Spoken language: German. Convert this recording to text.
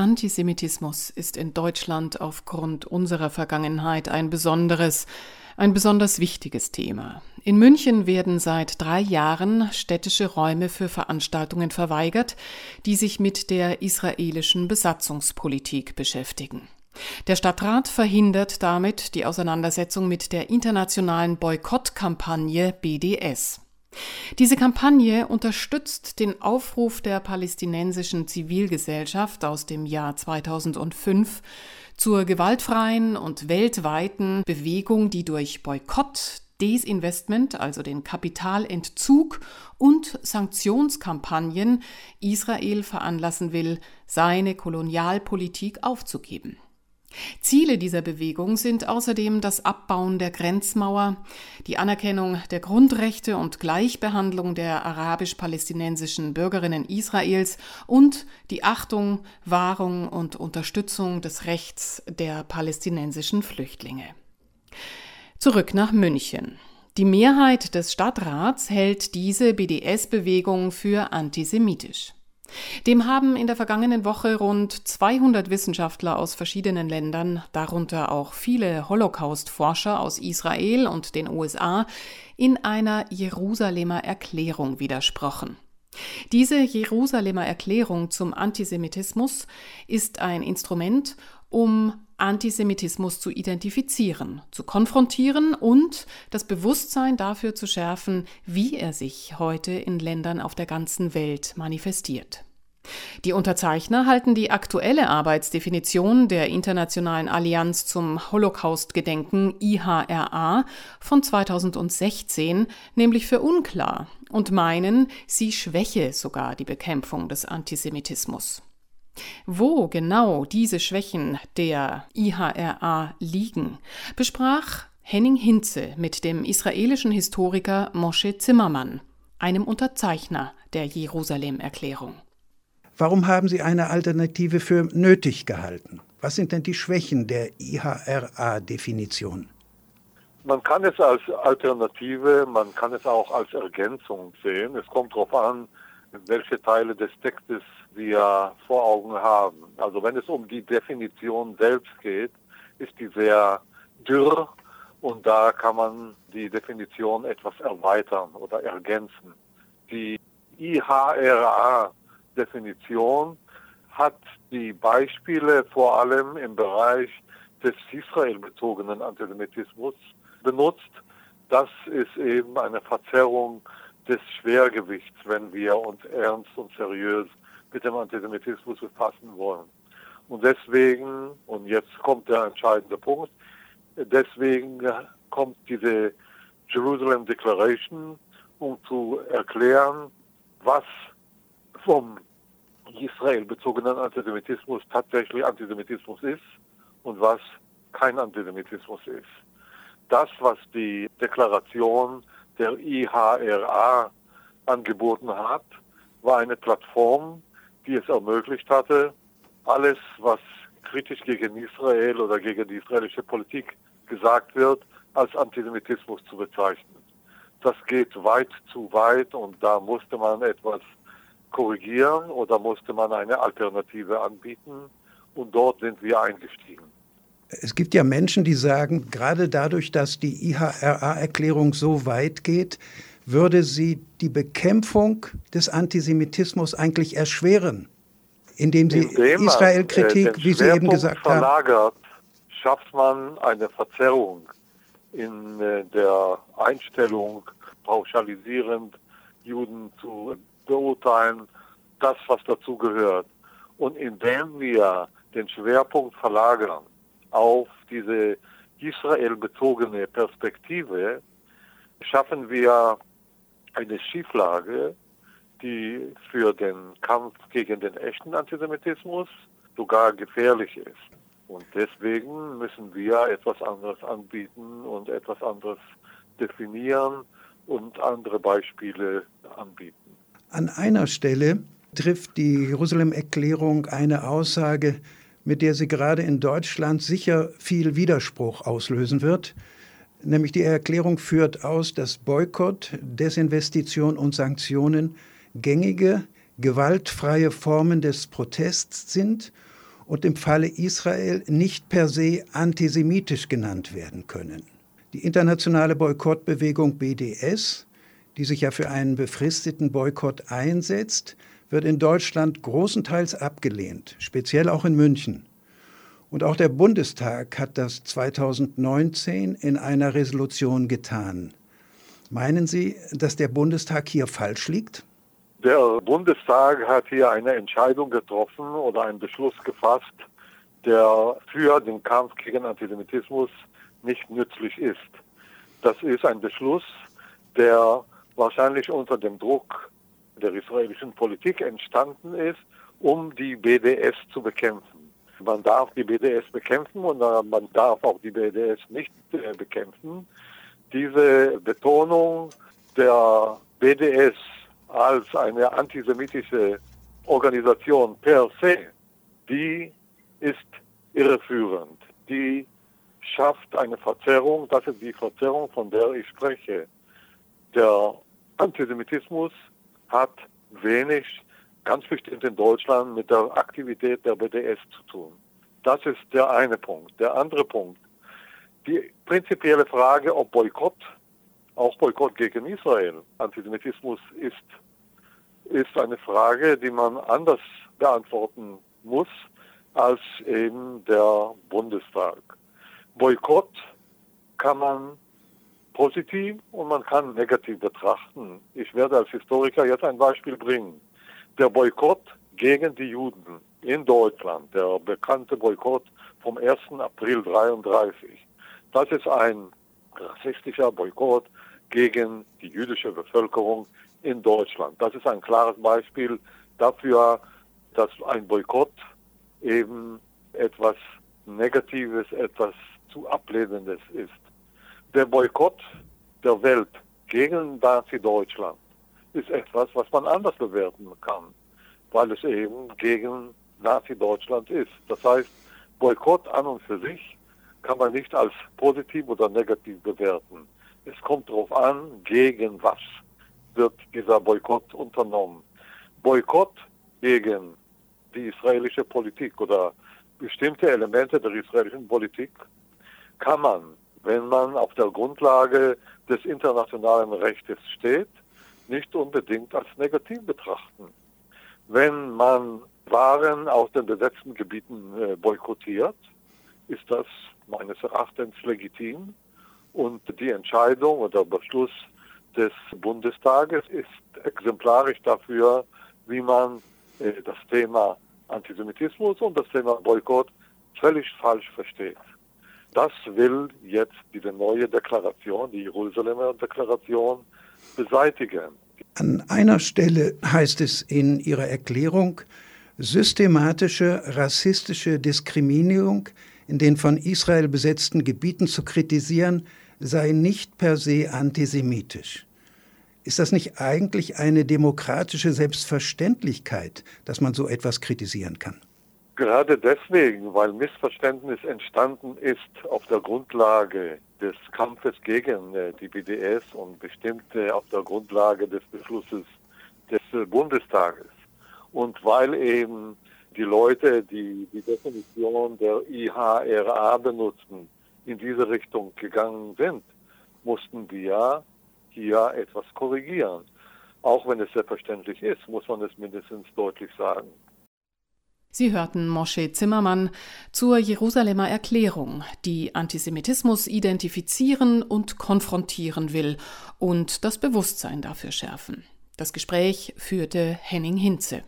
Antisemitismus ist in Deutschland aufgrund unserer Vergangenheit ein besonderes, ein besonders wichtiges Thema. In München werden seit drei Jahren städtische Räume für Veranstaltungen verweigert, die sich mit der israelischen Besatzungspolitik beschäftigen. Der Stadtrat verhindert damit die Auseinandersetzung mit der internationalen Boykottkampagne BDS. Diese Kampagne unterstützt den Aufruf der palästinensischen Zivilgesellschaft aus dem Jahr 2005 zur gewaltfreien und weltweiten Bewegung, die durch Boykott, Desinvestment, also den Kapitalentzug und Sanktionskampagnen Israel veranlassen will, seine Kolonialpolitik aufzugeben. Ziele dieser Bewegung sind außerdem das Abbauen der Grenzmauer, die Anerkennung der Grundrechte und Gleichbehandlung der arabisch-palästinensischen Bürgerinnen Israels und die Achtung, Wahrung und Unterstützung des Rechts der palästinensischen Flüchtlinge. Zurück nach München. Die Mehrheit des Stadtrats hält diese BDS-Bewegung für antisemitisch. Dem haben in der vergangenen Woche rund 200 Wissenschaftler aus verschiedenen Ländern, darunter auch viele Holocaust-Forscher aus Israel und den USA, in einer Jerusalemer Erklärung widersprochen. Diese Jerusalemer Erklärung zum Antisemitismus ist ein Instrument, um Antisemitismus zu identifizieren, zu konfrontieren und das Bewusstsein dafür zu schärfen, wie er sich heute in Ländern auf der ganzen Welt manifestiert. Die Unterzeichner halten die aktuelle Arbeitsdefinition der Internationalen Allianz zum Holocaust-Gedenken IHRA von 2016 nämlich für unklar und meinen, sie schwäche sogar die Bekämpfung des Antisemitismus. Wo genau diese Schwächen der IHRA liegen, besprach Henning Hinze mit dem israelischen Historiker Moshe Zimmermann, einem Unterzeichner der Jerusalem-Erklärung. Warum haben Sie eine Alternative für nötig gehalten? Was sind denn die Schwächen der IHRA-Definition? Man kann es als Alternative, man kann es auch als Ergänzung sehen. Es kommt darauf an, welche Teile des Textes wir vor Augen haben. Also wenn es um die Definition selbst geht, ist die sehr dürr und da kann man die Definition etwas erweitern oder ergänzen. Die IHRA-Definition hat die Beispiele vor allem im Bereich des Israel-bezogenen Antisemitismus benutzt. Das ist eben eine Verzerrung des Schwergewichts, wenn wir uns ernst und seriös mit dem Antisemitismus befassen wollen. Und deswegen, und jetzt kommt der entscheidende Punkt, deswegen kommt diese Jerusalem Declaration, um zu erklären, was vom Israel bezogenen Antisemitismus tatsächlich Antisemitismus ist und was kein Antisemitismus ist. Das, was die Deklaration der IHRA angeboten hat, war eine Plattform, die es ermöglicht hatte, alles, was kritisch gegen Israel oder gegen die israelische Politik gesagt wird, als Antisemitismus zu bezeichnen. Das geht weit zu weit und da musste man etwas korrigieren oder musste man eine Alternative anbieten und dort sind wir eingestiegen. Es gibt ja Menschen, die sagen, gerade dadurch, dass die IHRA-Erklärung so weit geht, würde sie die Bekämpfung des Antisemitismus eigentlich erschweren, indem sie Israel-Kritik, äh, wie Sie eben gesagt verlagert, haben, schafft man eine Verzerrung in äh, der Einstellung, pauschalisierend Juden zu beurteilen, das, was dazu gehört. Und indem wir den Schwerpunkt verlagern auf diese Israel-bezogene Perspektive, schaffen wir eine Schieflage, die für den Kampf gegen den echten Antisemitismus sogar gefährlich ist. Und deswegen müssen wir etwas anderes anbieten und etwas anderes definieren und andere Beispiele anbieten. An einer Stelle trifft die Jerusalem-Erklärung eine Aussage, mit der sie gerade in Deutschland sicher viel Widerspruch auslösen wird. Nämlich die Erklärung führt aus, dass Boykott, Desinvestition und Sanktionen gängige, gewaltfreie Formen des Protests sind und im Falle Israel nicht per se antisemitisch genannt werden können. Die internationale Boykottbewegung BDS, die sich ja für einen befristeten Boykott einsetzt, wird in Deutschland großenteils abgelehnt, speziell auch in München. Und auch der Bundestag hat das 2019 in einer Resolution getan. Meinen Sie, dass der Bundestag hier falsch liegt? Der Bundestag hat hier eine Entscheidung getroffen oder einen Beschluss gefasst, der für den Kampf gegen Antisemitismus nicht nützlich ist. Das ist ein Beschluss, der wahrscheinlich unter dem Druck der israelischen Politik entstanden ist, um die BDS zu bekämpfen. Man darf die BDS bekämpfen und man darf auch die BDS nicht äh, bekämpfen. Diese Betonung der BDS als eine antisemitische Organisation per se, die ist irreführend. Die schafft eine Verzerrung, das ist die Verzerrung, von der ich spreche. Der Antisemitismus hat wenig, ganz bestimmt in Deutschland, mit der Aktivität der BDS zu tun. Das ist der eine Punkt. Der andere Punkt, die prinzipielle Frage, ob Boykott, auch Boykott gegen Israel, Antisemitismus ist, ist eine Frage, die man anders beantworten muss als eben der Bundestag. Boykott kann man positiv und man kann negativ betrachten. Ich werde als Historiker jetzt ein Beispiel bringen. Der Boykott gegen die Juden in Deutschland, der bekannte Boykott vom 1. April 1933, das ist ein rassistischer Boykott gegen die jüdische Bevölkerung in Deutschland. Das ist ein klares Beispiel dafür, dass ein Boykott eben etwas Negatives, etwas zu Ablehnendes ist. Der Boykott der Welt gegen Nazi-Deutschland ist etwas, was man anders bewerten kann, weil es eben gegen Nazi-Deutschland ist. Das heißt, Boykott an und für sich kann man nicht als positiv oder negativ bewerten. Es kommt darauf an, gegen was wird dieser Boykott unternommen. Boykott gegen die israelische Politik oder bestimmte Elemente der israelischen Politik kann man, wenn man auf der Grundlage des internationalen Rechtes steht, nicht unbedingt als negativ betrachten. Wenn man Waren aus den besetzten Gebieten äh, boykottiert, ist das meines Erachtens legitim und die Entscheidung oder Beschluss des Bundestages ist exemplarisch dafür, wie man äh, das Thema Antisemitismus und das Thema Boykott völlig falsch versteht. Das will jetzt diese neue Deklaration, die Jerusalemer Deklaration, beseitigen. An einer Stelle heißt es in Ihrer Erklärung, systematische rassistische Diskriminierung in den von Israel besetzten Gebieten zu kritisieren, sei nicht per se antisemitisch. Ist das nicht eigentlich eine demokratische Selbstverständlichkeit, dass man so etwas kritisieren kann? Gerade deswegen, weil Missverständnis entstanden ist auf der Grundlage des Kampfes gegen äh, die BDS und bestimmt auf der Grundlage des Beschlusses des äh, Bundestages. Und weil eben die Leute, die die Definition der IHRA benutzen, in diese Richtung gegangen sind, mussten wir hier etwas korrigieren. Auch wenn es selbstverständlich ist, muss man es mindestens deutlich sagen. Sie hörten Mosche Zimmermann zur Jerusalemer Erklärung, die Antisemitismus identifizieren und konfrontieren will und das Bewusstsein dafür schärfen. Das Gespräch führte Henning Hinze.